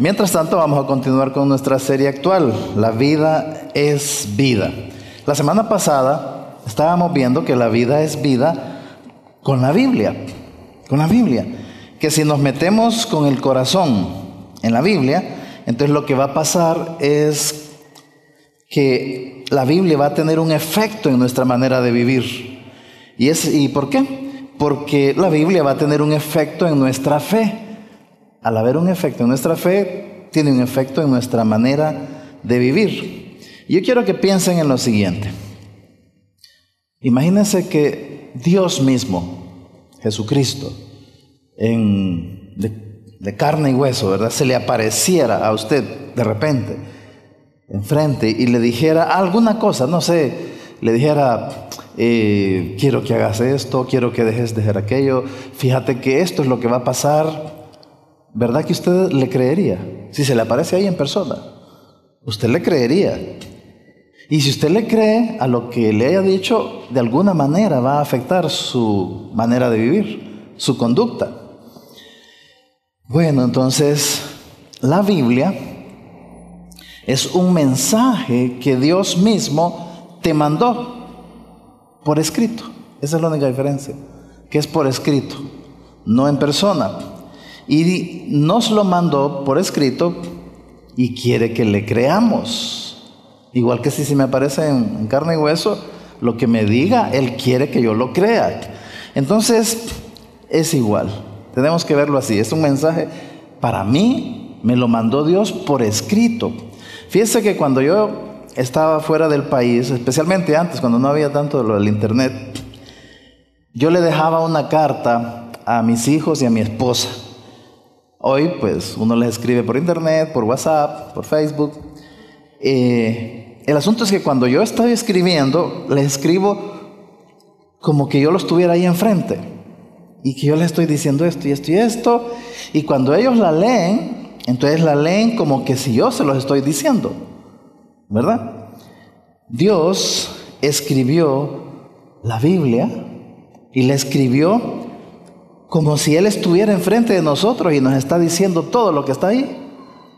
Mientras tanto, vamos a continuar con nuestra serie actual, La vida es vida. La semana pasada estábamos viendo que la vida es vida con la Biblia, con la Biblia. Que si nos metemos con el corazón en la Biblia, entonces lo que va a pasar es que la Biblia va a tener un efecto en nuestra manera de vivir. ¿Y, es, ¿Y por qué? Porque la Biblia va a tener un efecto en nuestra fe al haber un efecto en nuestra fe, tiene un efecto en nuestra manera de vivir. Yo quiero que piensen en lo siguiente. Imagínense que Dios mismo, Jesucristo, en, de, carne y hueso, ¿verdad? Se le apareciera a usted de repente, enfrente, y le dijera alguna cosa, no sé, le dijera, eh, quiero que hagas esto, quiero que dejes de hacer aquello, fíjate que esto es lo que va a pasar, ¿verdad que usted le creería? Si se le aparece ahí en persona, usted le creería. Y si usted le cree a lo que le haya dicho, de alguna manera va a afectar su manera de vivir, su conducta. Bueno, entonces, la Biblia es un mensaje que Dios mismo te mandó por escrito. Esa es la única diferencia, que es por escrito, no en persona y nos lo mandó por escrito y quiere que le creamos. Igual que si se me aparece en, carne y hueso, lo que me diga, Él quiere que yo lo crea. Entonces, es igual. Tenemos que verlo así. Es un mensaje para mí, me lo mandó Dios por escrito. Fíjese que cuando yo estaba fuera del país, especialmente antes, cuando no había tanto lo del internet, yo le dejaba una carta a mis hijos y a mi esposa. Hoy, pues, uno les escribe por internet, por WhatsApp, por Facebook. Eh, el asunto es que cuando yo estoy escribiendo, les escribo como que yo lo estuviera ahí enfrente. Y que yo les estoy diciendo esto y esto y esto. Y cuando ellos la leen, entonces la leen como que si yo se los estoy diciendo. ¿Verdad? Dios escribió la Biblia y la escribió como si Él estuviera enfrente de nosotros y nos está diciendo todo lo que está ahí.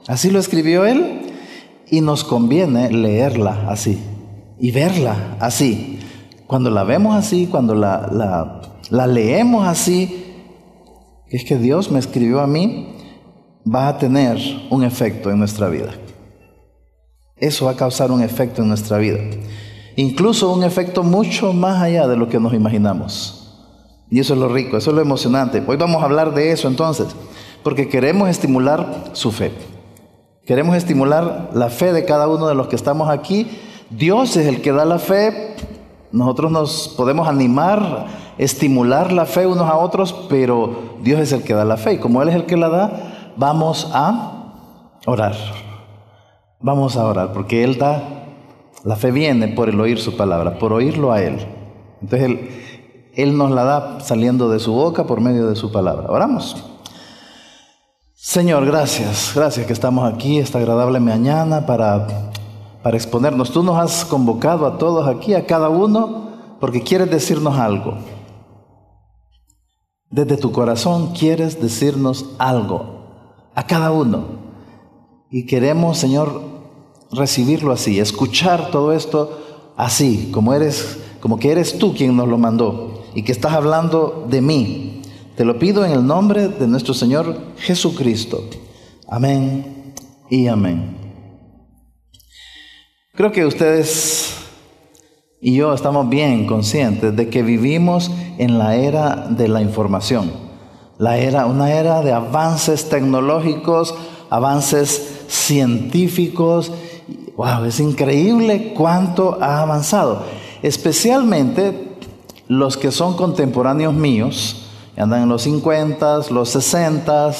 Así lo escribió Él y nos conviene leerla así y verla así. Cuando la vemos así, cuando la, la, leemos así, es que Dios me escribió a mí, va a tener un efecto en nuestra vida. Eso va a causar un efecto en nuestra vida. Incluso un efecto mucho más allá de lo que nos imaginamos. Y eso es lo rico, eso es lo emocionante. Hoy vamos a hablar de eso entonces, porque queremos estimular su fe. Queremos estimular la fe de cada uno de los que estamos aquí. Dios es el que da la fe. Nosotros nos podemos animar, estimular la fe unos a otros, pero Dios es el que da la fe. Y como Él es el que la da, vamos a orar. Vamos a orar, porque Él da, la fe viene por el oír su palabra, por oírlo a Él. Entonces Él, él nos la da saliendo de su boca por medio de su palabra. Oramos. Señor, gracias, gracias que estamos aquí esta agradable mañana para, para exponernos. Tú nos has convocado a todos aquí, a cada uno, porque quieres decirnos algo. Desde tu corazón quieres decirnos algo, a cada uno. Y queremos, Señor, recibirlo así, escuchar todo esto así, como eres, como que eres tú quien nos lo mandó y que estás hablando de mí. Te lo pido en el nombre de nuestro Señor Jesucristo. Amén y amén. Creo que ustedes y yo estamos bien conscientes de que vivimos en la era de la información, la era, una era de avances tecnológicos, avances científicos. Wow, es increíble cuánto ha avanzado, especialmente los que son contemporáneos míos, andan en los 50, los 60,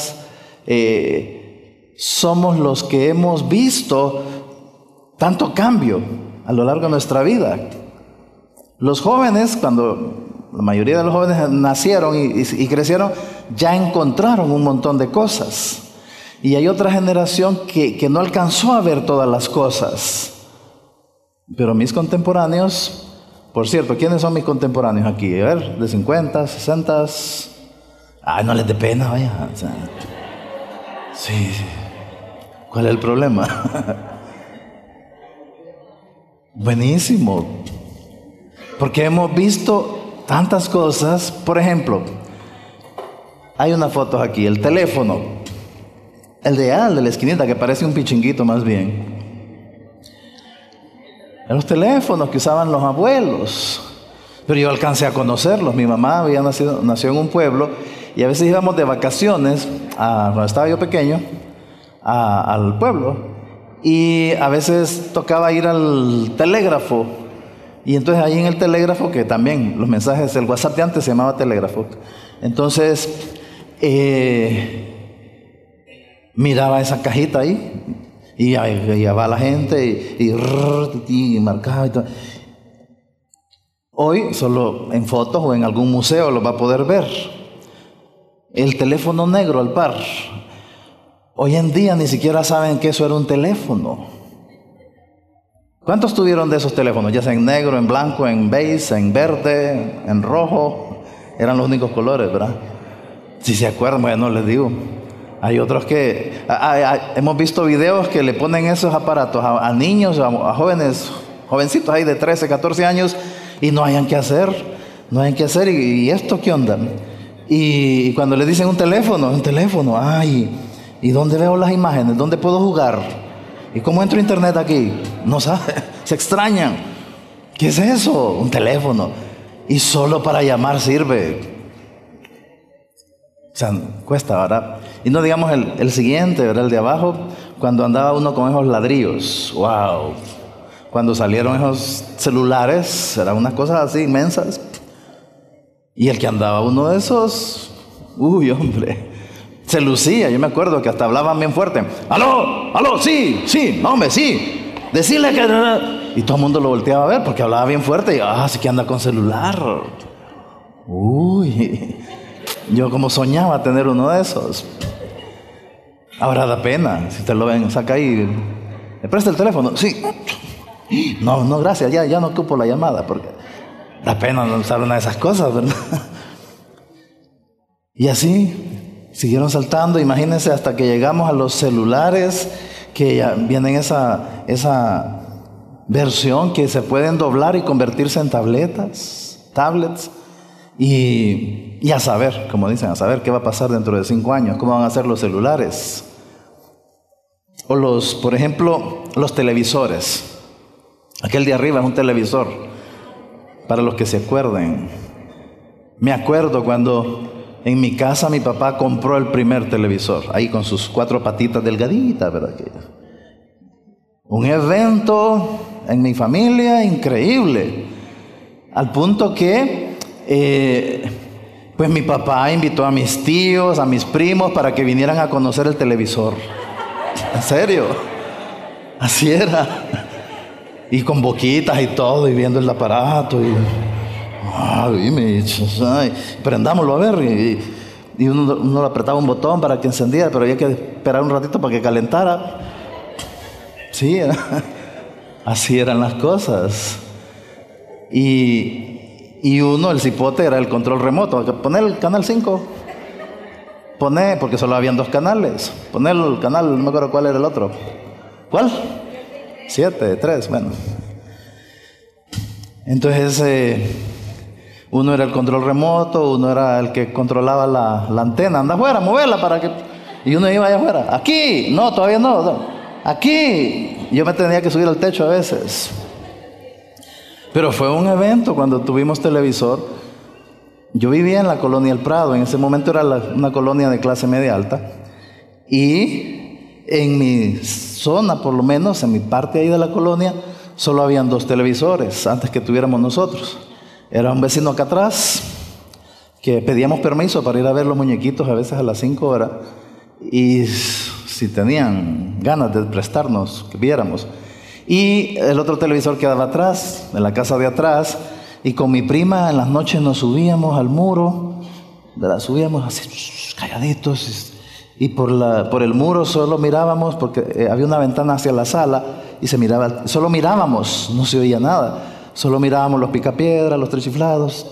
eh, somos los que hemos visto tanto cambio a lo largo de nuestra vida. Los jóvenes, cuando la mayoría de los jóvenes nacieron y, crecieron, ya encontraron un montón de cosas. Y hay otra generación que, que no alcanzó a ver todas las cosas. Pero mis contemporáneos por cierto, ¿quiénes son mis contemporáneos aquí? A ver, de 50, 60. Ay, no les dé pena, vaya. sí, sí. ¿Cuál es el problema? Buenísimo. Porque hemos visto tantas cosas. Por ejemplo, hay unas fotos aquí. El teléfono. El de al de la esquinita, que parece un pichinguito más bien. Los teléfonos que usaban los abuelos. Pero yo alcancé a conocerlos. Mi mamá había nacido, nació en un pueblo y a veces íbamos de vacaciones, cuando estaba yo pequeño, al pueblo. Y a veces tocaba ir al telégrafo. Y entonces ahí en el telégrafo, que también los mensajes, el WhatsApp de antes se llamaba telégrafo. Entonces, eh, miraba esa cajita ahí. Y ahí va la gente y, y, y marcaba y todo. Hoy solo en fotos o en algún museo lo va a poder ver. El teléfono negro al par. Hoy en día ni siquiera saben que eso era un teléfono. ¿Cuántos tuvieron de esos teléfonos? Ya sea en negro, en blanco, en beige, en verde, en rojo. Eran los únicos colores, ¿verdad? Si se acuerdan, bueno, les digo. Hay otros que... hemos visto videos que le ponen esos aparatos a, niños, a, jóvenes, jovencitos ahí de 13, 14 años y no hayan que hacer, no hayan que hacer, y, esto qué onda. Y, cuando le dicen un teléfono, un teléfono, ay, ¿y dónde veo las imágenes? ¿Dónde puedo jugar? ¿Y cómo entro a internet aquí? No sabe, se extrañan. ¿Qué es eso? Un teléfono. Y solo para llamar sirve. O sea, cuesta, ¿verdad? Y no digamos el, el siguiente, ¿verdad? El de abajo, cuando andaba uno con esos ladrillos. ¡Wow! Cuando salieron esos celulares, eran unas cosas así inmensas. Y el que andaba uno de esos, uy, hombre, se lucía. Yo me acuerdo que hasta hablaban bien fuerte. ¡Aló! ¡Aló! Sí, sí, hombre, sí. Decirle que. Y todo el mundo lo volteaba a ver porque hablaba bien fuerte. Y, ah, sí que anda con celular. Uy, yo como soñaba tener uno de esos. Ahora da pena. Si te lo ven, saca ahí. ¿Me presta el teléfono? Sí. No, no, gracias, ya, ya no ocupo la llamada porque da pena usar una de esas cosas, ¿verdad? Y así siguieron saltando, imagínense hasta que llegamos a los celulares, que ya vienen esa, esa versión que se pueden doblar y convertirse en tabletas, tablets, y, a saber, como dicen, a saber qué va a pasar dentro de cinco años, cómo van a ser los celulares. O los, por ejemplo, los televisores. Aquel de arriba es un televisor, para los que se acuerden. Me acuerdo cuando en mi casa mi papá compró el primer televisor, ahí con sus cuatro patitas delgaditas, ¿verdad? Un evento en mi familia increíble, al punto que, eh, pues mi papá invitó a mis tíos, a mis primos, para que vinieran a conocer el televisor. ¿En serio? Así era. Y con boquitas y todo, y viendo el aparato. Y, ay, me, ay, prendámoslo a ver. Y, uno, uno, le apretaba un botón para que encendiera, pero había que esperar un ratito para que calentara. Sí, así eran las cosas. Y, y uno, el cipote, era el control remoto. Poner el canal 5. Poner, porque solo habían dos canales. Poner el canal, no me acuerdo cuál era el otro. ¿Cuál? Siete, tres, bueno. Entonces, eh, uno era el control remoto, uno era el que controlaba la, antena. Anda afuera, moverla para que. Y uno iba allá afuera. Aquí, no, todavía no, Aquí. Yo me tenía que subir al techo a veces. Pero fue un evento cuando tuvimos televisor. Yo vivía en la colonia El Prado, en ese momento era una colonia de clase media alta. Y en mi zona, por lo menos, en mi parte ahí de la colonia, solo habían dos televisores antes que tuviéramos nosotros. Era un vecino acá atrás que pedíamos permiso para ir a ver los muñequitos a veces a las 5 horas y si tenían ganas de prestarnos, que viéramos. Y el otro televisor quedaba atrás, en la casa de atrás, y con mi prima en las noches nos subíamos al muro, subíamos así calladitos y por, la, por el muro solo mirábamos, porque eh, había una ventana hacia la sala y se miraba, solo mirábamos, no se oía nada, solo mirábamos los picapiedras, los tres chiflados.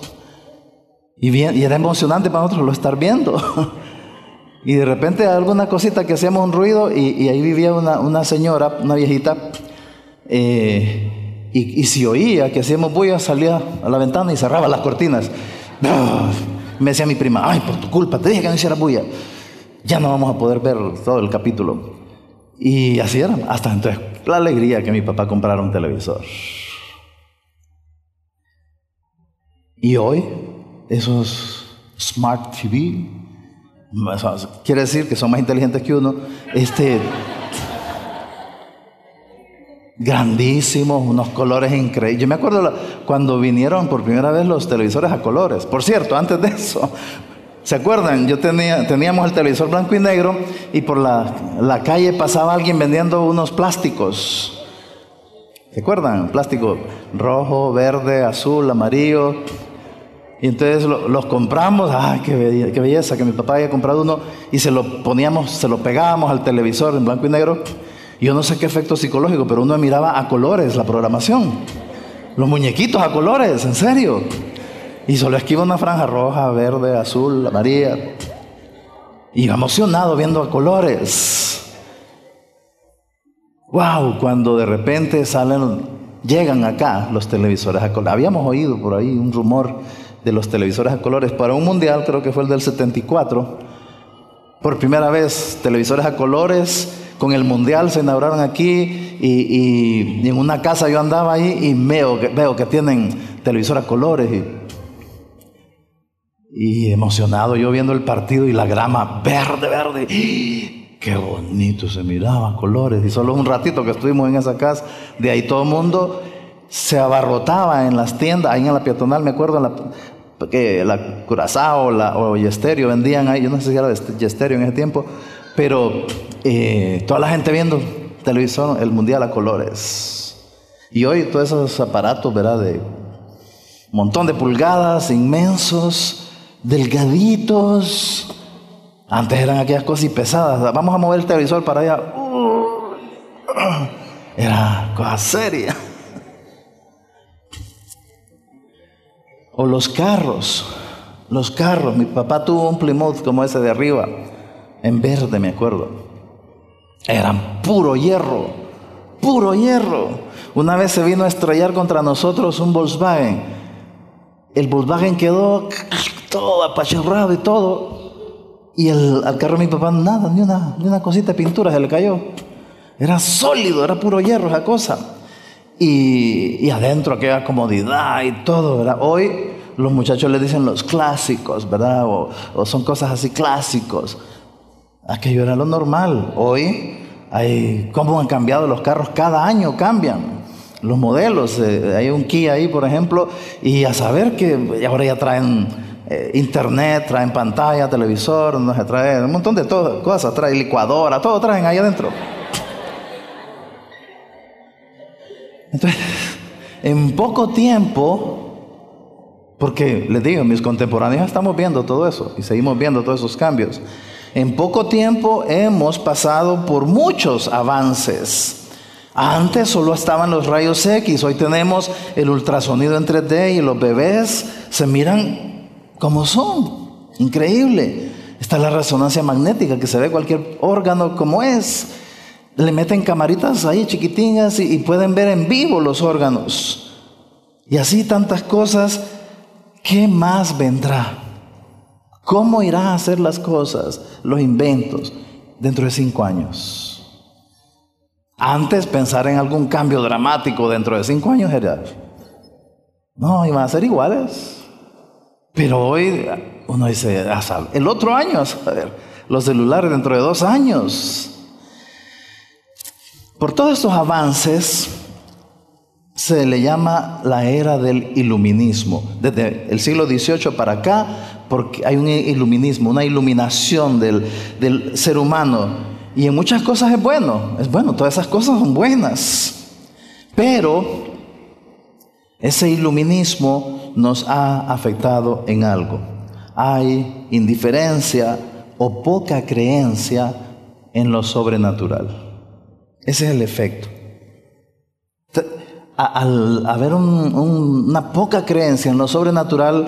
Y, y era emocionante para nosotros lo estar viendo. Y de repente alguna cosita que hacíamos un ruido y, ahí vivía una, señora, una viejita, eh, y, si oía que hacíamos bulla, salía a la ventana y cerraba las cortinas. Me decía mi prima, ay, por tu culpa, te dije que no hiciera bulla. Ya no vamos a poder ver todo el capítulo. Y así era, hasta entonces, la alegría que mi papá comprara un televisor. Y hoy, esos Smart TV, quiere decir que son más inteligentes que uno, este, grandísimos, unos colores increíbles. Yo me acuerdo cuando vinieron por primera vez los televisores a colores. Por cierto, antes de eso, ¿se acuerdan? Yo tenía, teníamos el televisor blanco y negro y por la, la calle pasaba alguien vendiendo unos plásticos. ¿Se acuerdan? Plástico rojo, verde, azul, amarillo. Y entonces los compramos, ¡ay, qué belleza, qué belleza! Que mi papá había comprado uno y se lo poníamos, se lo pegábamos al televisor en blanco y negro. Yo no sé qué efecto psicológico, pero uno miraba a colores la programación. Los muñequitos a colores, en serio. Y solo esquiva una franja roja, verde, azul, amarilla. Y iba emocionado viendo a colores. ¡Wow! Cuando de repente salen, llegan acá los televisores a colores. Habíamos oído por ahí un rumor de los televisores a colores para un mundial, creo que fue el del 74. Por primera vez, televisores a colores con el mundial se inauguraron aquí y, en una casa yo andaba ahí y veo, que tienen televisor colores y, emocionado yo viendo el partido y la grama verde, verde. Qué bonito se miraba, colores. Y solo un ratito que estuvimos en esa casa, de ahí todo el mundo se abarrotaba en las tiendas, ahí en la peatonal, me acuerdo, la, que la Curazao la, o Yesterio vendían ahí, yo no sé si era Yesterio en ese tiempo, pero eh, toda la gente viendo televisión, el mundial a colores. Y hoy todos esos aparatos, ¿verdad? De montón de pulgadas, inmensos, delgaditos. Antes eran aquellas cosas pesadas. Vamos a mover el televisor para allá. era cosa seria. O los carros, los carros. Mi papá tuvo un Plymouth como ese de arriba, en verde, me acuerdo. Eran puro hierro, puro hierro. Una vez se vino a estrellar contra nosotros un Volkswagen. El Volkswagen quedó todo apachurrado y todo. Y el, al carro de mi papá nada, ni una, ni una cosita de pintura se le cayó. Era sólido, era puro hierro esa cosa y, adentro aquella comodidad y todo, ¿verdad? Hoy los muchachos le dicen los clásicos, ¿verdad? O, son cosas así clásicos. Aquello era lo normal. Hoy hay cómo han cambiado los carros, cada año cambian los modelos. Eh, hay un Kia ahí, por ejemplo, y a saber que ahora ya traen eh, internet, traen pantalla, televisor, no se trae un montón de cosas, trae licuadora, todo traen ahí adentro. Entonces, en poco tiempo, porque les digo, mis contemporáneos estamos viendo todo eso y seguimos viendo todos esos cambios. En poco tiempo hemos pasado por muchos avances. Antes solo estaban los rayos X, hoy tenemos el ultrasonido en 3D y los bebés se miran como son. Increíble. Está la resonancia magnética que se ve cualquier órgano como es le meten camaritas ahí chiquitingas y, pueden ver en vivo los órganos. Y así tantas cosas. ¿Qué más vendrá? ¿Cómo irá a hacer las cosas, los inventos, dentro de cinco años? Antes pensar en algún cambio dramático dentro de cinco años era, no, iban a ser iguales. Pero hoy uno dice, el otro año, a ver, los celulares dentro de dos años. Por todos estos avances se le llama la era del iluminismo. Desde el siglo XVIII para acá, porque hay un iluminismo, una iluminación del, ser humano. Y en muchas cosas es bueno, es bueno, todas esas cosas son buenas. Pero ese iluminismo nos ha afectado en algo. Hay indiferencia o poca creencia en lo sobrenatural. Ese es el efecto. Al haber una poca creencia en lo sobrenatural,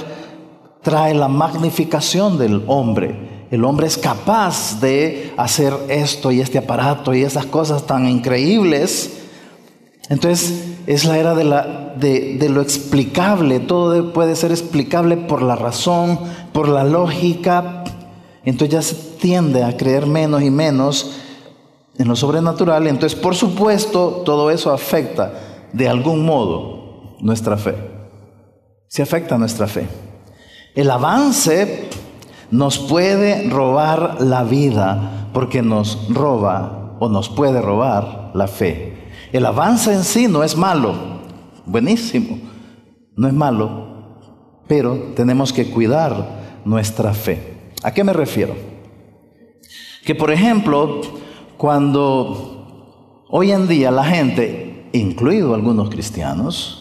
trae la magnificación del hombre el hombre es capaz de hacer esto y este aparato y esas cosas tan increíbles. Entonces es la era de, lo explicable, todo puede ser explicable por la razón, por la lógica. Entonces ya se tiende a creer menos y menos en lo sobrenatural. Entonces, por supuesto, todo eso afecta de algún modo nuestra fe. Se afecta nuestra fe. El avance nos puede robar la vida porque nos roba o nos puede robar la fe. El avance en sí no es malo, buenísimo, no es malo, pero tenemos que cuidar nuestra fe. ¿A qué me refiero? Que por ejemplo, cuando hoy en día la gente, incluido algunos cristianos,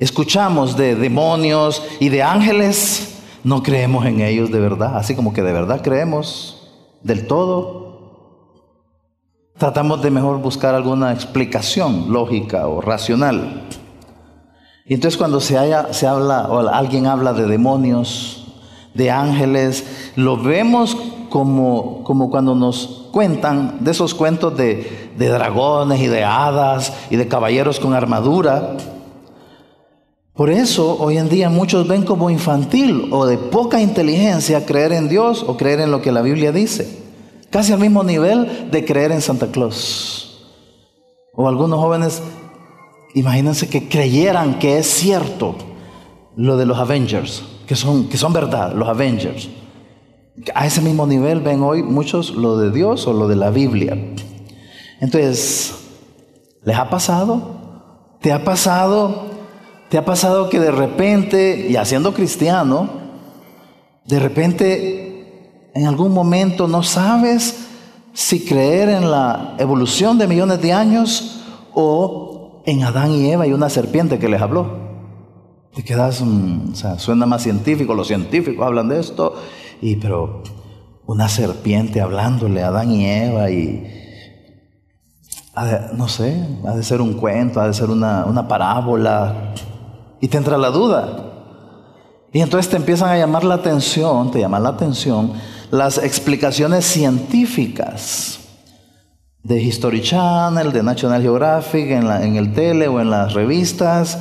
escuchamos de demonios y de ángeles, no creemos en ellos de verdad, así como que de verdad creemos del todo. Tratamos de mejor buscar alguna explicación lógica o racional. Y entonces cuando se, haya, se habla o alguien habla de demonios, de ángeles, lo vemos como, como cuando nos cuentan de esos cuentos de, de dragones y de hadas y de caballeros con armadura. Por eso hoy en día muchos ven como infantil o de poca inteligencia creer en Dios o creer en lo que la Biblia dice. Casi al mismo nivel de creer en Santa Claus. O algunos jóvenes, imagínense que creyeran que es cierto lo de los Avengers, que son, que son verdad, los Avengers. A ese mismo nivel ven hoy muchos lo de Dios o lo de la Biblia. Entonces, ¿les ha pasado? ¿Te ha pasado? ¿Te ha pasado que de repente, y haciendo cristiano, de repente en algún momento no sabes si creer en la evolución de millones de años o en Adán y Eva y una serpiente que les habló? Te quedas, o sea, suena más científico, los científicos hablan de esto, y pero una serpiente hablándole a Adán y Eva y no sé, ha de ser un cuento, ha de ser una, una parábola y te entra la duda. Y entonces te empiezan a llamar la atención, te llaman la atención las explicaciones científicas de History Channel, de National Geographic, en, la, en el tele o en las revistas,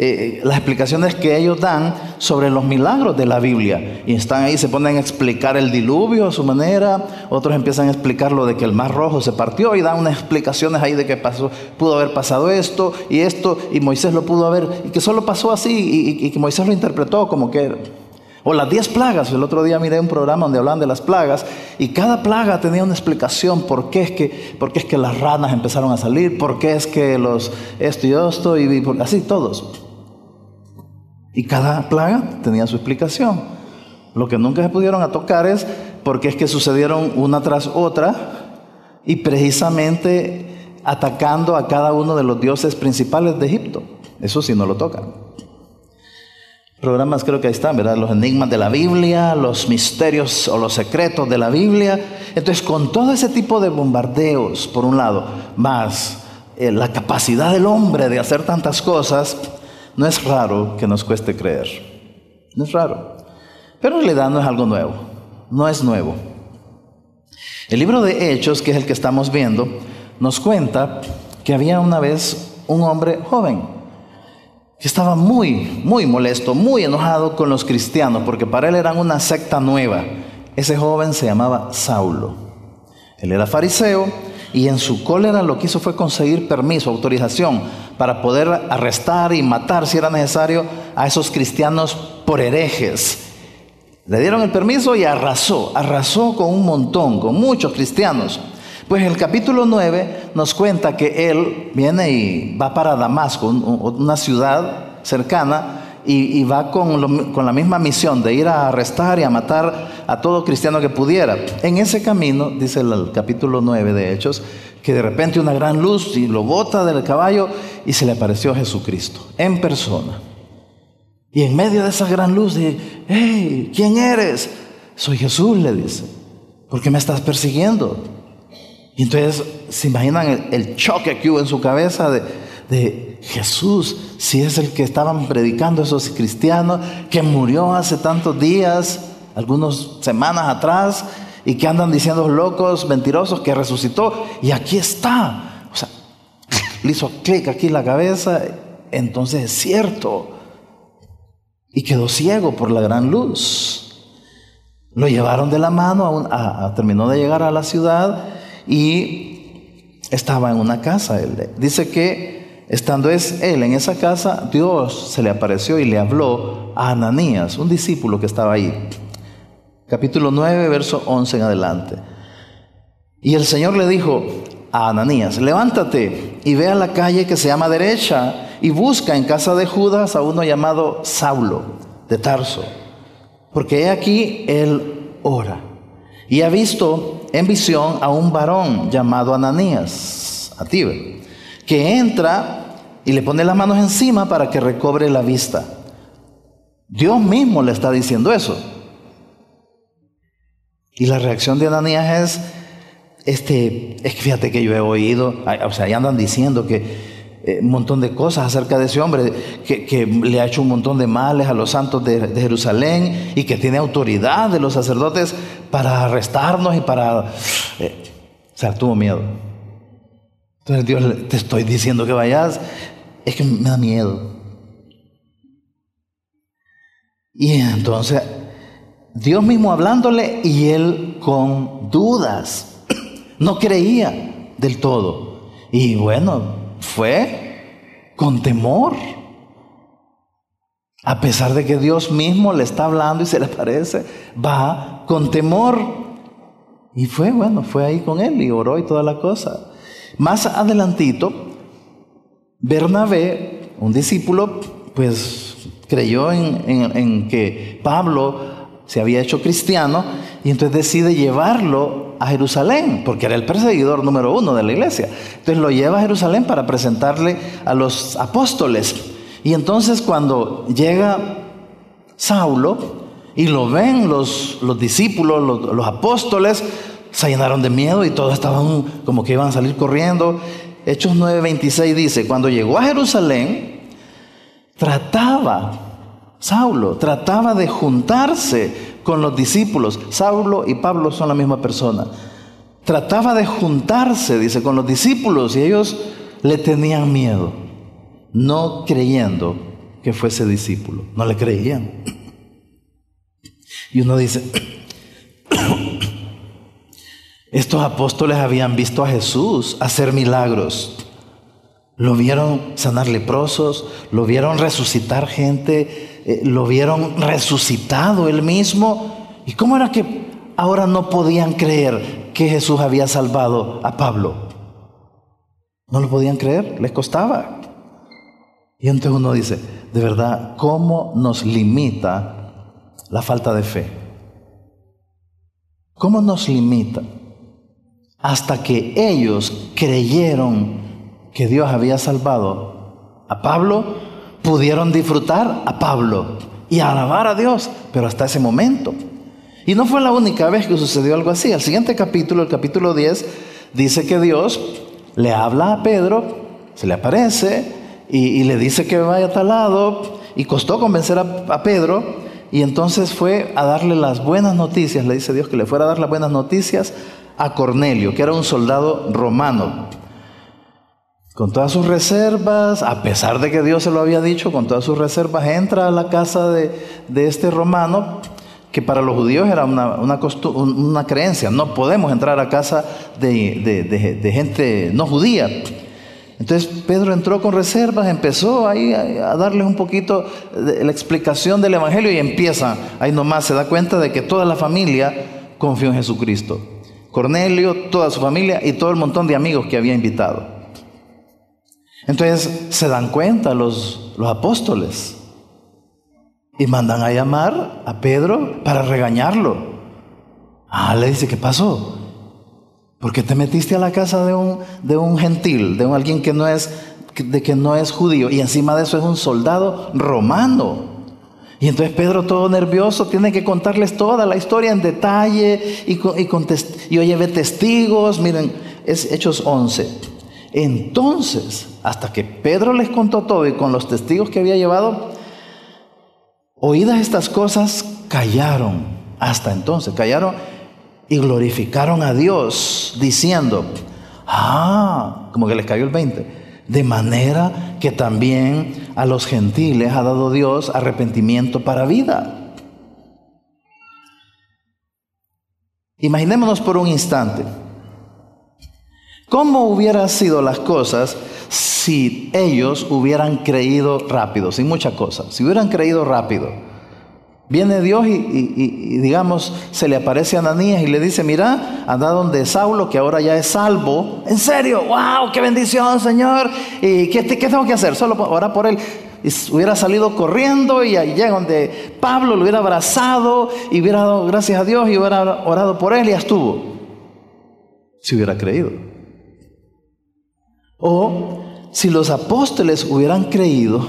eh, las explicaciones que ellos dan sobre los milagros de la Biblia. Y están ahí, se ponen a explicar el diluvio a su manera, otros empiezan a explicar lo de que el mar rojo se partió y dan unas explicaciones ahí de que pasó, pudo haber pasado esto y esto, y Moisés lo pudo haber, y que solo pasó así, y, que Moisés lo interpretó como que o las diez plagas. El otro día miré un programa donde hablaban de las plagas y cada plaga tenía una explicación por qué es que, por es que las ranas empezaron a salir, por qué es que los esto y esto y, así todos. Y cada plaga tenía su explicación. Lo que nunca se pudieron tocar es porque es que sucedieron una tras otra y precisamente atacando a cada uno de los dioses principales de Egipto. Eso sí no lo tocan. Programas creo que ahí están, ¿verdad? Los enigmas de la Biblia, los misterios o los secretos de la Biblia. Entonces, con todo ese tipo de bombardeos, por un lado, más eh, la capacidad del hombre de hacer tantas cosas, no es raro que nos cueste creer. No es raro. Pero en realidad no es algo nuevo. No es nuevo. El libro de Hechos, que es el que estamos viendo, nos cuenta que había una vez un hombre joven que estaba muy, muy molesto, muy enojado con los cristianos, porque para él eran una secta nueva. Ese joven se llamaba Saulo. Él era fariseo y en su cólera lo que hizo fue conseguir permiso, autorización para poder arrestar y matar, si era necesario, a esos cristianos por herejes. Le dieron el permiso y arrasó, arrasó con un montón, con muchos cristianos. Pues el capítulo 9 nos cuenta que él viene y va para Damasco, una ciudad cercana, y, va con, con, la misma misión de ir a arrestar y a matar a todo cristiano que pudiera. En ese camino, dice el capítulo 9 de Hechos, que de repente una gran luz y lo bota del caballo y se le apareció Jesucristo en persona. Y en medio de esa gran luz dice, hey, ¿quién eres? Soy Jesús, le dice. ¿Por qué me estás persiguiendo? Y entonces se imaginan el, choque que hubo en su cabeza de, de Jesús, si es el que estaban predicando esos cristianos, que murió hace tantos días algunas semanas atrás y que andan diciendo locos, mentirosos, que resucitó y aquí está. O sea, le hizo clic aquí en la cabeza, entonces es cierto. Y quedó ciego por la gran luz. Lo llevaron de la mano, a, terminó de llegar a la ciudad y estaba en una casa. Dice que estando es él en esa casa, Dios se le apareció y le habló a Ananías, un discípulo que estaba ahí. Capítulo 9, verso 11 en adelante. Y el Señor le dijo a Ananías, levántate y ve a la calle que se llama derecha y busca en casa de Judas a uno llamado Saulo de Tarso, porque he aquí él ora. Y ha visto en visión a un varón llamado Ananías, a ti, que entra y le pone las manos encima para que recobre la vista. Dios mismo le está diciendo eso. Y la reacción de Ananías es, este, es que fíjate que yo he oído, o sea, ahí andan diciendo que eh, un montón de cosas acerca de ese hombre que, le ha hecho un montón de males a los santos de, Jerusalén y que tiene autoridad de los sacerdotes para arrestarnos y para... Eh, o sea, tuvo miedo. Entonces Dios, te estoy diciendo que vayas, es que me da miedo. Y entonces Dios mismo hablándole y él con dudas. No creía del todo. Y bueno, fue con temor. A pesar de que Dios mismo le está hablando y se le aparece, va con temor. Y fue, bueno, fue ahí con él y oró y toda la cosa. Más adelantito, Bernabé, un discípulo, pues creyó en, en que Pablo se había hecho cristiano y entonces decide llevarlo a Jerusalén, porque era el perseguidor número uno de la iglesia. Entonces lo lleva a Jerusalén para presentarle a los apóstoles. Y entonces cuando llega Saulo y lo ven los, los discípulos, los, los apóstoles, se llenaron de miedo y todos estaban como que iban a salir corriendo. Hechos 9:26 dice, cuando llegó a Jerusalén, trataba Saulo trataba de juntarse con los discípulos. Saulo y Pablo son la misma persona. Trataba de juntarse, dice, con los discípulos y ellos le tenían miedo, no creyendo que fuese discípulo. No le creían. Y uno dice, estos apóstoles habían visto a Jesús hacer milagros. Lo vieron sanar leprosos, lo vieron resucitar gente eh, lo vieron resucitado él mismo. ¿Y cómo era que ahora no podían creer que Jesús había salvado a Pablo? No lo podían creer, les costaba. Y entonces uno dice, de verdad, ¿cómo nos limita la falta de fe? ¿Cómo nos limita? Hasta que ellos creyeron que Dios había salvado a Pablo, pudieron disfrutar a Pablo y alabar a Dios, pero hasta ese momento. Y no fue la única vez que sucedió algo así. El siguiente capítulo, el capítulo 10, dice que Dios le habla a Pedro, se le aparece y, le dice que vaya a tal lado y costó convencer a Pedro y entonces fue a darle las buenas noticias, le dice Dios que le fuera a dar las buenas noticias a Cornelio, que era un soldado romano con todas sus reservas, a pesar de que Dios se lo había dicho, con todas sus reservas, entra a la casa de, este romano, que para los judíos era una, una, creencia, no podemos entrar a casa de, gente no judía. Entonces Pedro entró con reservas, empezó ahí a, darles un poquito de la explicación del Evangelio y empieza, ahí nomás se da cuenta de que toda la familia confió en Jesucristo. Cornelio, toda su familia y todo el montón de amigos que había invitado. Entonces se dan cuenta los, los apóstoles y mandan a llamar a Pedro para regañarlo. Ah, le dice, ¿qué pasó? ¿Por qué te metiste a la casa de un, de un gentil, de un alguien que no es de que no es judío y encima de eso es un soldado romano? Y entonces Pedro todo nervioso tiene que contarles toda la historia en detalle y, y, yo llevé testigos, miren, es Hechos 11. Entonces, hasta que Pedro les contó todo y con los testigos que había llevado, oídas estas cosas, callaron Hasta entonces callaron y glorificaron a Dios diciendo, ah, como que les cayó el 20. De manera que también a los gentiles ha dado Dios arrepentimiento para vida. Imaginémonos por un instante, ¿cómo hubieran sido las cosas si ellos hubieran creído rápido, sin mucha cosa? Si hubieran creído rápido. Viene Dios y, digamos, se le aparece a Ananías y le dice, mira, anda donde Saulo, que ahora ya es salvo. En serio, wow, qué bendición, Señor. ¿Y qué, tengo que hacer? Solo orar por él. Y hubiera salido corriendo y allá donde Pablo lo hubiera abrazado y hubiera dado gracias a Dios y hubiera orado por él y estuvo. Si hubiera creído. O si los apóstoles hubieran creído,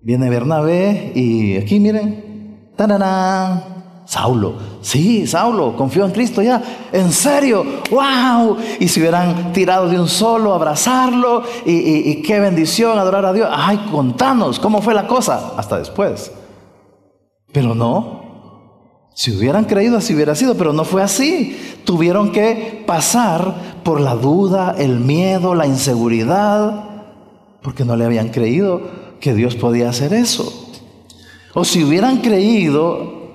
viene Bernabé y aquí miren, ¡tararán! Saulo, sí, Saulo, confió en Cristo ya, en serio, wow. Y si hubieran tirado de un solo, abrazarlo, y, qué bendición adorar a Dios. Ay, contanos, ¿cómo fue la cosa? Hasta después. Pero no, si hubieran creído así hubiera sido, pero no fue así. Tuvieron que pasar por la duda, el miedo, la inseguridad, porque no le habían creído que Dios podía hacer eso. O si hubieran creído,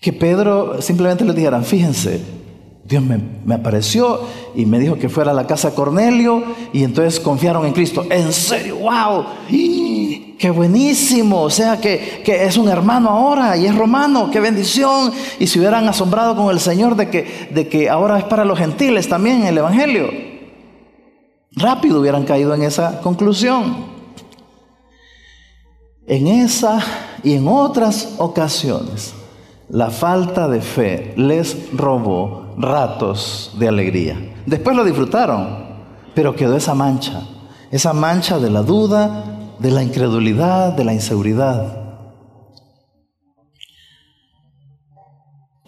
que Pedro simplemente le dijeran, fíjense, Dios me, apareció y me dijo que fuera a la casa Cornelio y entonces confiaron en Cristo. En serio, wow, qué buenísimo. O sea que, que, es un hermano ahora y es romano, qué bendición. Y se hubieran asombrado con el Señor de que, de que ahora es para los gentiles también el Evangelio. Rápido hubieran caído en esa conclusión. En esa y en otras ocasiones la falta de fe les robó ratos de alegría. Después lo disfrutaron, pero quedó esa mancha, esa mancha de la duda, de la incredulidad, de la inseguridad.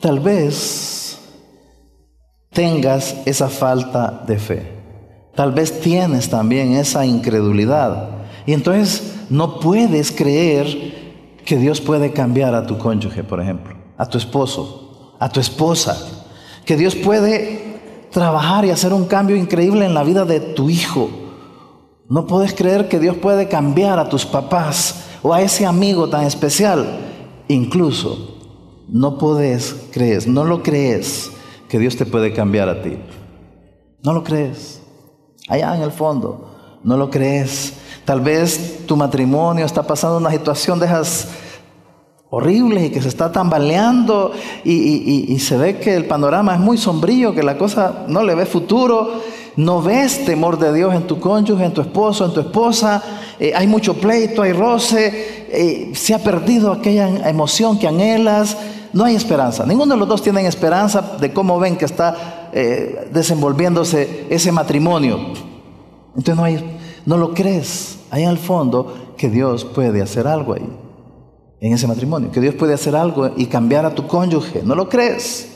Tal vez tengas esa falta de fe. Tal vez tienes también esa incredulidad. Y entonces no puedes creer que Dios puede cambiar a tu cónyuge, por ejemplo a tu esposo, a tu esposa, que Dios puede trabajar y hacer un cambio increíble en la vida de tu hijo. No puedes creer que Dios puede cambiar a tus papás o a ese amigo tan especial. Incluso no puedes creer, no lo crees que Dios te puede cambiar a ti. No lo crees. Allá en el fondo, no lo crees. Tal vez tu matrimonio está pasando una situación de horrible y que se está tambaleando y, se ve que el panorama es muy sombrío, que la cosa no le ve futuro, no ves temor de Dios en tu cónyuge, en tu esposo, en tu esposa, eh, hay mucho pleito, hay roce, eh, se ha perdido aquella emoción que anhelas, no hay esperanza, ninguno de los dos tienen esperanza de cómo ven que está eh, desenvolviéndose ese matrimonio. Entonces no, hay, no lo crees, ahí al fondo que Dios puede hacer algo ahí en ese matrimonio, que Dios puede hacer algo y cambiar a tu cónyuge, ¿no lo crees?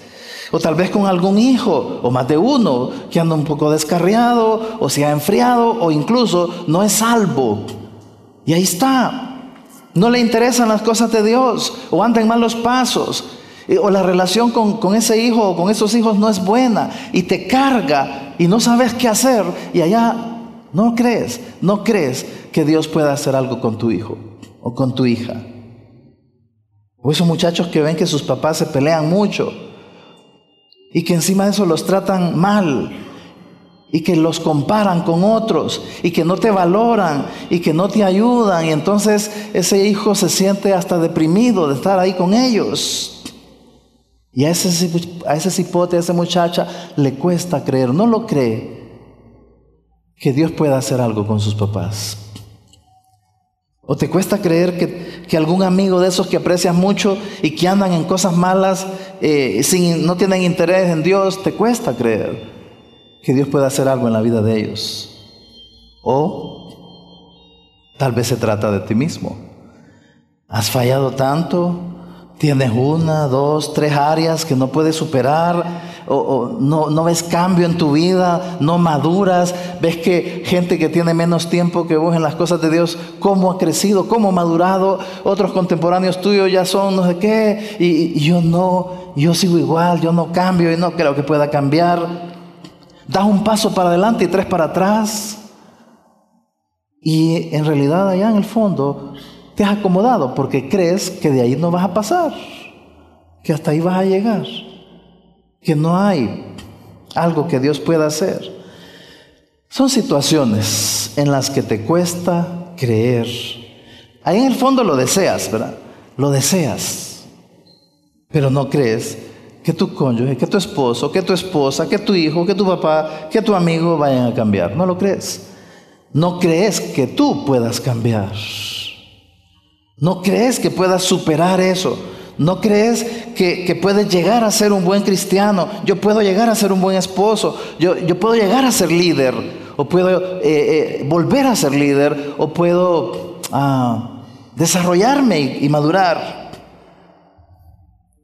O tal vez con algún hijo, o más de uno, que anda un poco descarriado, o se ha enfriado, o incluso no es salvo. Y ahí está. No le interesan las cosas de Dios, o anda en malos pasos, o la relación con, con ese hijo o con esos hijos no es buena, y te carga, y no sabes qué hacer, y allá no crees, no crees que Dios pueda hacer algo con tu hijo o con tu hija. O esos muchachos que ven que sus papás se pelean mucho y que encima de eso los tratan mal y que los comparan con otros y que no te valoran y que no te ayudan y entonces ese hijo se siente hasta deprimido de estar ahí con ellos. Y a ese, a ese cipote, a esa muchacha le cuesta creer, no lo cree que Dios pueda hacer algo con sus papás. ¿O te cuesta creer que, algún amigo de esos que aprecias mucho y que andan en cosas malas, eh, sin, no tienen interés en Dios, te cuesta creer que Dios puede hacer algo en la vida de ellos? O tal vez se trata de ti mismo. Has fallado tanto, tienes una, dos, tres áreas que no puedes superar, o, no, ves cambio en tu vida, no maduras, ves que gente que tiene menos tiempo que vos en las cosas de Dios, cómo ha crecido, cómo ha madurado, otros contemporáneos tuyos ya son no sé qué, y, y yo no, yo sigo igual, yo no cambio y no creo que pueda cambiar. Das un paso para adelante y tres para atrás. Y en realidad allá en el fondo te has acomodado porque crees que de ahí no vas a pasar, que hasta ahí vas a llegar, que no hay algo que Dios pueda hacer. Son situaciones en las que te cuesta creer. Ahí en el fondo lo deseas, ¿verdad? Lo deseas, pero no crees que tu cónyuge, que tu esposo, que tu esposa, que tu hijo, que tu papá, que tu amigo vayan a cambiar. No lo crees. No crees que tú puedas cambiar. No crees que puedas superar eso. No crees que, puedes llegar a ser un buen cristiano. Yo puedo llegar a ser un buen esposo. Yo, puedo llegar a ser líder. O puedo eh, eh, volver a ser líder. O puedo ah, desarrollarme y, y madurar.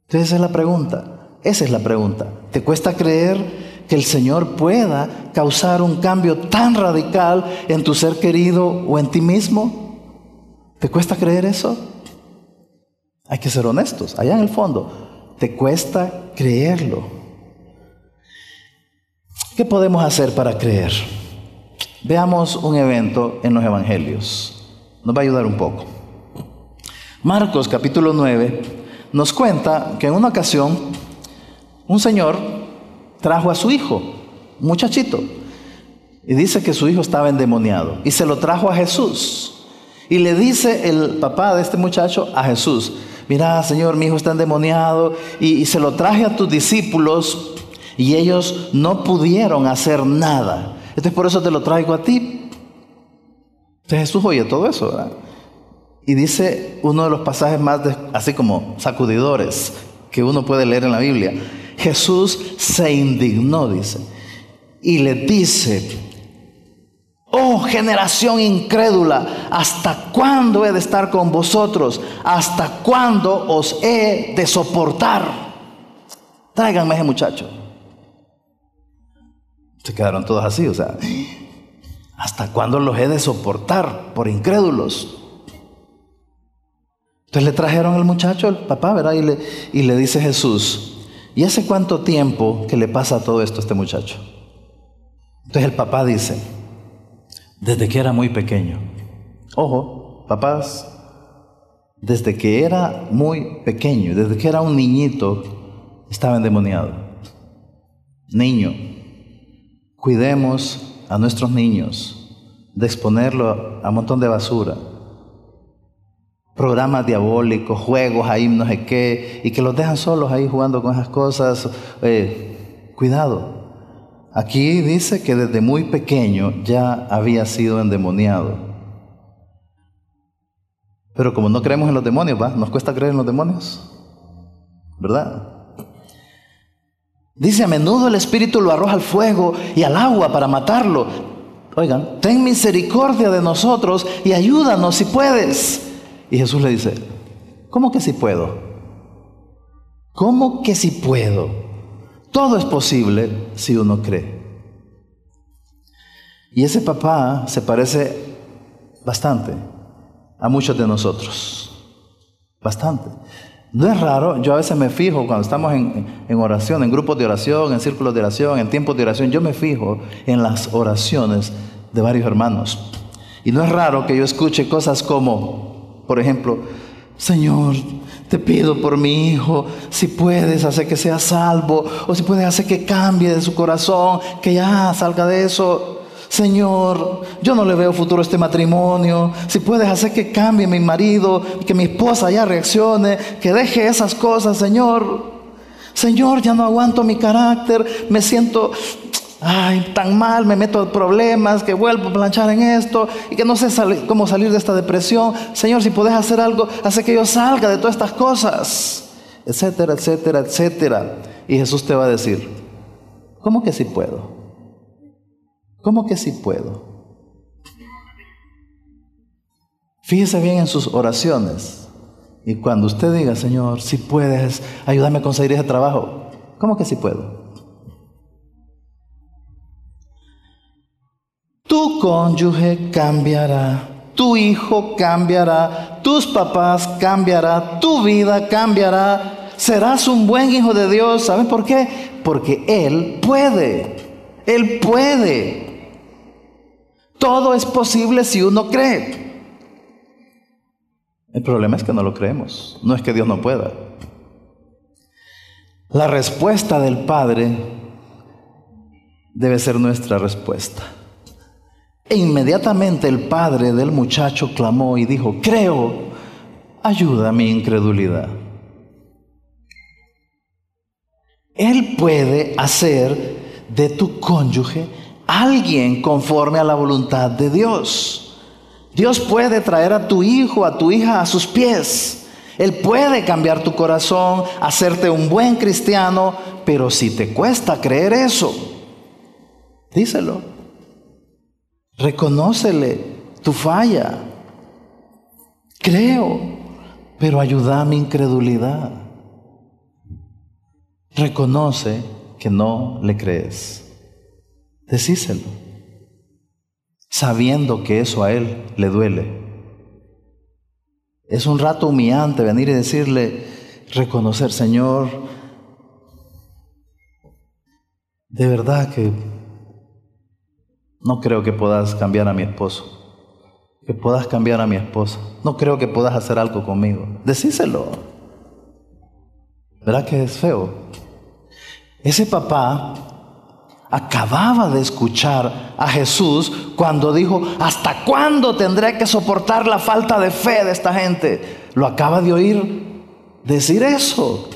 Entonces esa es la pregunta. Esa es la pregunta. ¿Te cuesta creer que el Señor pueda causar un cambio tan radical en tu ser querido o en ti mismo? ¿Te cuesta creer eso? Hay que ser honestos, allá en el fondo, te cuesta creerlo. ¿Qué podemos hacer para creer? Veamos un evento en los evangelios. Nos va a ayudar un poco. Marcos capítulo 9 nos cuenta que en una ocasión un señor trajo a su hijo, muchachito, y dice que su hijo estaba endemoniado, y se lo trajo a Jesús. Y le dice el papá de este muchacho a Jesús, mira Señor, mi hijo está endemoniado, y, se lo traje a tus discípulos, y ellos no pudieron hacer nada. Entonces por eso te lo traigo a ti. Entonces Jesús oye todo eso, ¿verdad? Y dice uno de los pasajes más así como sacudidores que uno puede leer en la Biblia. Jesús se indignó, dice, y le dice, oh generación incrédula, ¿hasta cuándo he de estar con vosotros? ¿Hasta cuándo os he de soportar? Tráiganme a ese muchacho. Se quedaron todos así, o sea, ¿hasta cuándo los he de soportar por incrédulos? Entonces le trajeron al muchacho, el papá, ¿verdad? Y le, y le dice Jesús, ¿Y hace cuánto tiempo que le pasa todo esto a este muchacho? Entonces el papá dice, desde que era muy pequeño. Ojo, papás, desde que era muy pequeño, desde que era un niñito, estaba endemoniado. Niño, cuidemos a nuestros niños de exponerlo a un montón de basura programas diabólicos, juegos ahí, no sé qué, y que los dejan solos ahí jugando con esas cosas. Eh, cuidado. Aquí dice que desde muy pequeño ya había sido endemoniado. Pero como no creemos en los demonios, ¿va? ¿Nos cuesta creer en los demonios? ¿Verdad? Dice, a menudo el Espíritu lo arroja al fuego y al agua para matarlo. Oigan, ten misericordia de nosotros y ayúdanos si puedes. Y Jesús le dice, ¿cómo que si puedo? ¿Cómo que si puedo? Todo es posible si uno cree. Y ese papá se parece bastante a muchos de nosotros. Bastante. No es raro, yo a veces me fijo cuando estamos en, en, oración, en grupos de oración, en círculos de oración, en tiempos de oración, yo me fijo en las oraciones de varios hermanos. Y no es raro que yo escuche cosas como, por ejemplo, Señor, te pido por mi hijo, si puedes hacer que sea salvo, o si puedes hacer que cambie de su corazón, que ya salga de eso. Señor, yo no le veo futuro a este matrimonio. Si puedes hacer que cambie mi marido, que mi esposa ya reaccione, que deje esas cosas, Señor. Señor, ya no aguanto mi carácter, me siento ay, tan mal, me meto en problemas, que vuelvo a planchar en esto y que no sé cómo salir de esta depresión. Señor, si puedes hacer algo, hace que yo salga de todas estas cosas, etcétera, etcétera, etcétera. Y Jesús te va a decir, ¿cómo que sí puedo? ¿Cómo que sí puedo? Fíjese bien en sus oraciones. Y cuando usted diga, Señor, si puedes, ayúdame a conseguir ese trabajo, ¿cómo que sí puedo? Tu cónyuge cambiará, tu hijo cambiará, tus papás cambiará, tu vida cambiará. Serás un buen hijo de Dios. ¿Saben por qué? Porque Él puede. Él puede. Todo es posible si uno cree. El problema es que no lo creemos. No es que Dios no pueda. La respuesta del Padre debe ser nuestra respuesta. E inmediatamente el padre del muchacho clamó y dijo, creo, ayuda a mi incredulidad. Él puede hacer de tu cónyuge alguien conforme a la voluntad de Dios. Dios puede traer a tu hijo, a tu hija a sus pies. Él puede cambiar tu corazón, hacerte un buen cristiano, pero si te cuesta creer eso, díselo. Reconócele tu falla. Creo, pero ayuda a mi incredulidad. Reconoce que no le crees. Decíselo. Sabiendo que eso a él le duele. Es un rato humillante venir y decirle, reconocer, Señor, de verdad que no creo que puedas cambiar a mi esposo, que puedas cambiar a mi esposa. No creo que puedas hacer algo conmigo. Decíselo. ¿Verdad que es feo? Ese papá acababa de escuchar a Jesús cuando dijo, ¿hasta cuándo tendré que soportar la falta de fe de esta gente? Lo acaba de oír decir eso.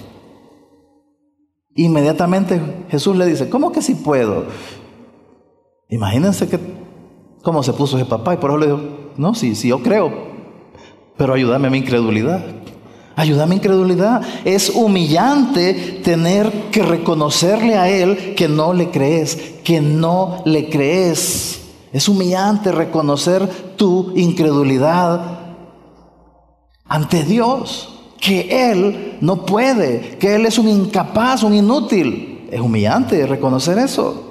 Inmediatamente Jesús le dice, ¿cómo que si puedo? Imagínense que, cómo se puso ese papá y por eso le dijo, no, sí, sí, yo creo, pero ayúdame a mi incredulidad. Ayúdame a mi incredulidad. Es humillante tener que reconocerle a Él que no le crees, que no le crees. Es humillante reconocer tu incredulidad ante Dios, que Él no puede, que Él es un incapaz, un inútil. Es humillante reconocer eso.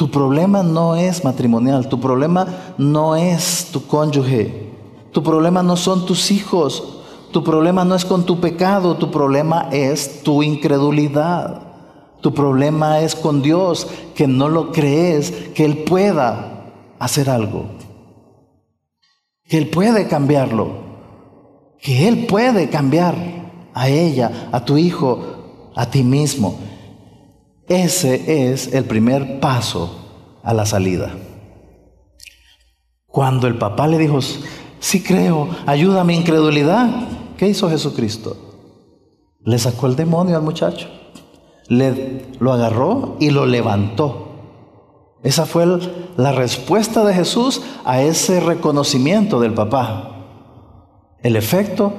Tu problema no es matrimonial, tu problema no es tu cónyuge, tu problema no son tus hijos, tu problema no es con tu pecado, tu problema es tu incredulidad. Tu problema es con Dios, que no lo crees, que Él pueda hacer algo, que Él puede cambiarlo, que Él puede cambiar a ella, a tu hijo, a ti mismo. Ese es el primer paso a la salida. Cuando el papá le dijo, sí creo, ayuda a mi incredulidad, ¿qué hizo Jesucristo? Le sacó el demonio al muchacho, le lo agarró y lo levantó. Esa fue la respuesta de Jesús a ese reconocimiento del papá. El efecto,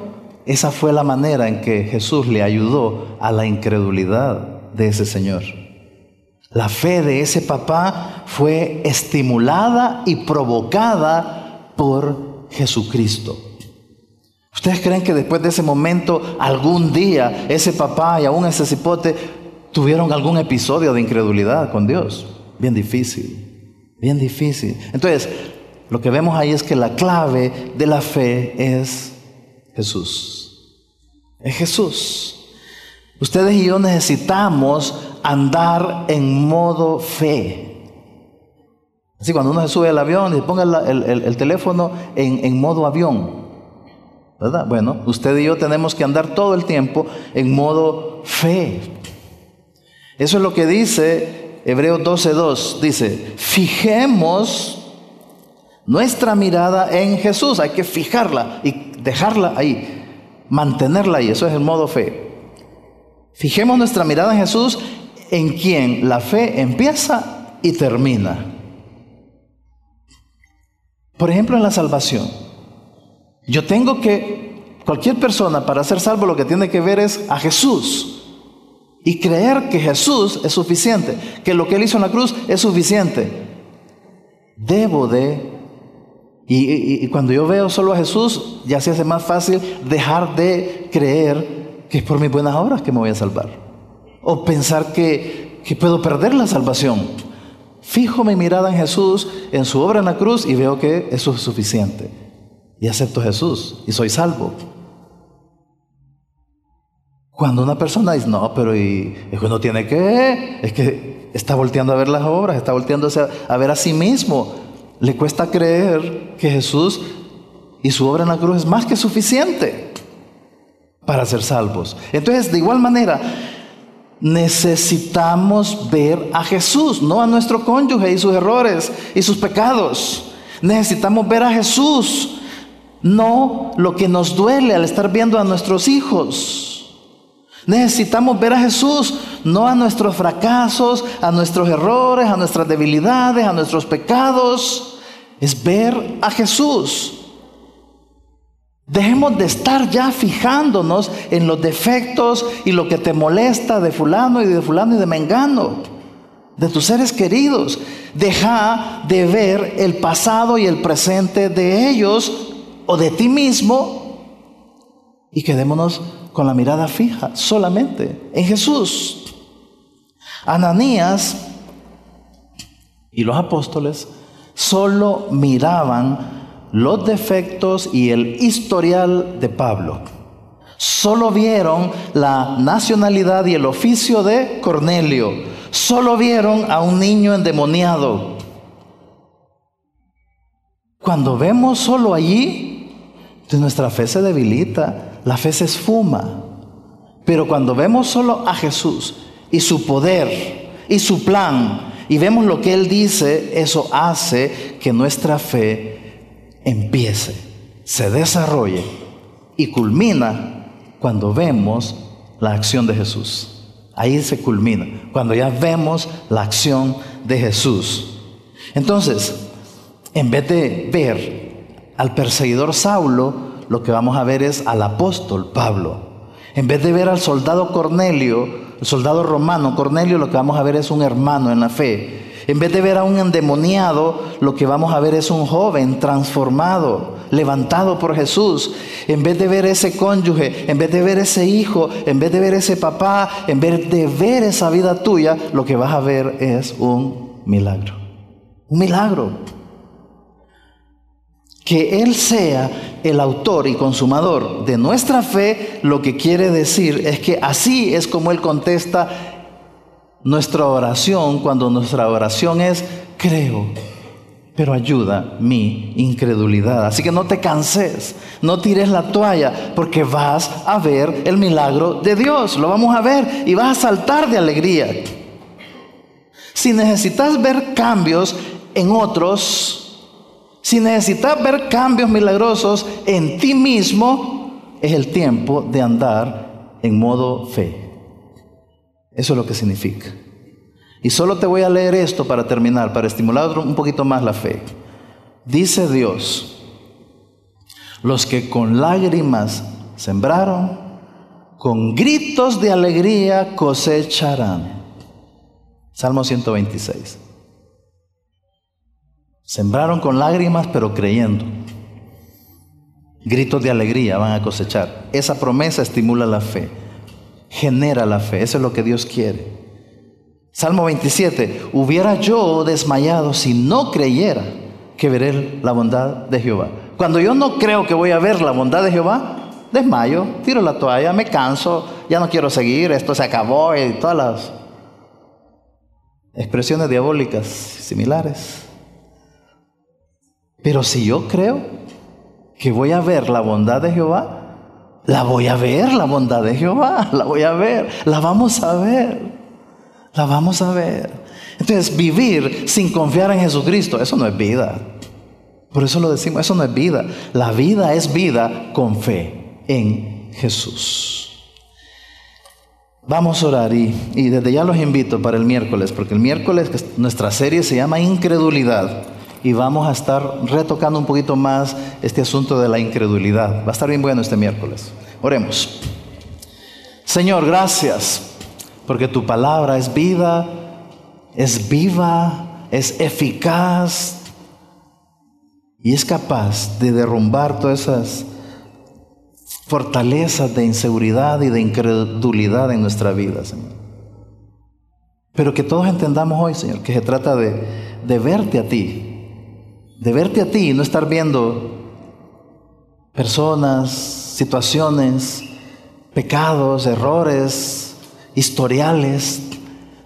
esa fue la manera en que Jesús le ayudó a la incredulidad de ese señor. La fe de ese papá fue estimulada y provocada por Jesucristo. ¿Ustedes creen que después de ese momento, algún día, ese papá y aún ese cipote tuvieron algún episodio de incredulidad con Dios? Bien difícil, bien difícil. Entonces, lo que vemos ahí es que la clave de la fe es Jesús. Es Jesús. Ustedes y yo necesitamos andar en modo fe. Así cuando uno se sube al avión y ponga el, teléfono en, en modo avión. ¿Verdad? Bueno, usted y yo tenemos que andar todo el tiempo en modo fe. Eso es lo que dice Hebreos 12.2. Dice, fijemos nuestra mirada en Jesús. Hay que fijarla y dejarla ahí, mantenerla ahí. Eso es el modo fe. Fijemos nuestra mirada en Jesús, en quien la fe empieza y termina. Por ejemplo, en la salvación. Yo tengo que, cualquier persona para ser salvo lo que tiene que ver es a Jesús. Y creer que Jesús es suficiente, que lo que Él hizo en la cruz es suficiente. Debo de, y, y cuando yo veo solo a Jesús, ya se hace más fácil dejar de creer que es por mis buenas obras que me voy a salvar. O pensar que, que puedo perder la salvación. Fijo mi mirada en Jesús, en su obra en la cruz y veo que eso es suficiente. Y acepto Jesús y soy salvo. Cuando una persona dice, no, pero y, es que uno tiene que, es que está volteando a ver las obras, está volteando a ver a sí mismo. Le cuesta creer que Jesús y su obra en la cruz es más que suficiente para ser salvos. Entonces, de igual manera, necesitamos ver a Jesús, no a nuestro cónyuge y sus errores y sus pecados. Necesitamos ver a Jesús, no lo que nos duele al estar viendo a nuestros hijos. Necesitamos ver a Jesús, no a nuestros fracasos, a nuestros errores, a nuestras debilidades, a nuestros pecados. Es ver a Jesús. Dejemos de estar ya fijándonos en los defectos y lo que te molesta de fulano y de fulano y de mengano, de tus seres queridos. Deja de ver el pasado y el presente de ellos o de ti mismo y quedémonos con la mirada fija solamente en Jesús. Ananías y los apóstoles solo miraban los defectos y el historial de Pablo. Solo vieron la nacionalidad y el oficio de Cornelio. Solo vieron a un niño endemoniado. Cuando vemos solo allí, nuestra fe se debilita, la fe se esfuma. Pero cuando vemos solo a Jesús y su poder y su plan y vemos lo que Él dice, eso hace que nuestra fe empiece, se desarrolle y culmina cuando vemos la acción de Jesús. Ahí se culmina, cuando ya vemos la acción de Jesús. Entonces, en vez de ver al perseguidor Saulo, lo que vamos a ver es al apóstol Pablo. En vez de ver al soldado Cornelio, el soldado romano Cornelio, lo que vamos a ver es un hermano en la fe. En vez de ver a un endemoniado, lo que vamos a ver es un joven transformado, levantado por Jesús. En vez de ver ese cónyuge, en vez de ver ese hijo, en vez de ver ese papá, en vez de ver esa vida tuya, lo que vas a ver es un milagro. Un milagro. Que Él sea el autor y consumador de nuestra fe, lo que quiere decir es que así es como Él contesta nuestra oración cuando nuestra oración es creo, pero ayuda mi incredulidad. Así que no te canses, no tires la toalla, porque vas a ver el milagro de Dios, lo vamos a ver y vas a saltar de alegría. Si necesitas ver cambios en otros, si necesitas ver cambios milagrosos en ti mismo, es el tiempo de andar en modo fe. Eso es lo que significa. Y solo te voy a leer esto para terminar, para estimular un poquito más la fe. Dice Dios, los que con lágrimas sembraron, con gritos de alegría cosecharán. Salmo 126. Sembraron con lágrimas pero creyendo. Gritos de alegría van a cosechar. Esa promesa estimula la fe genera la fe. Eso es lo que Dios quiere. Salmo 27, hubiera yo desmayado si no creyera que veré la bondad de Jehová. Cuando yo no creo que voy a ver la bondad de Jehová, desmayo, tiro la toalla, me canso, ya no quiero seguir, esto se acabó y todas las expresiones diabólicas similares. Pero si yo creo que voy a ver la bondad de Jehová, la voy a ver, la bondad de Jehová, la voy a ver, la vamos a ver, la vamos a ver. Entonces, vivir sin confiar en Jesucristo, eso no es vida. Por eso lo decimos, eso no es vida. La vida es vida con fe en Jesús. Vamos a orar y, y desde ya los invito para el miércoles, porque el miércoles nuestra serie se llama Incredulidad y vamos a estar retocando un poquito más este asunto de la incredulidad. Va a estar bien bueno este miércoles. Oremos. Señor, gracias porque tu palabra es vida, es viva, es eficaz y es capaz de derrumbar todas esas fortalezas de inseguridad y de incredulidad en nuestra vida, Señor. Pero que todos entendamos hoy, Señor, que se trata de, de verte a ti, de verte a ti y no estar viendo personas, situaciones, pecados, errores, historiales.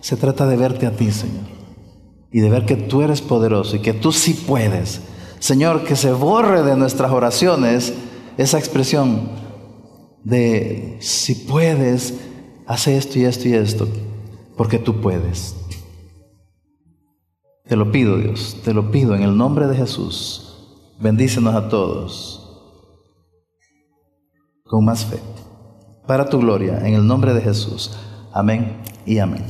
Se trata de verte a ti, Señor. Y de ver que tú eres poderoso y que tú sí puedes. Señor, que se borre de nuestras oraciones esa expresión de si puedes, hace esto y esto y esto, porque tú puedes. Te lo pido, Dios, te lo pido en el nombre de Jesús. Bendícenos a todos con más fe. Para tu gloria, en el nombre de Jesús. Amén y amén.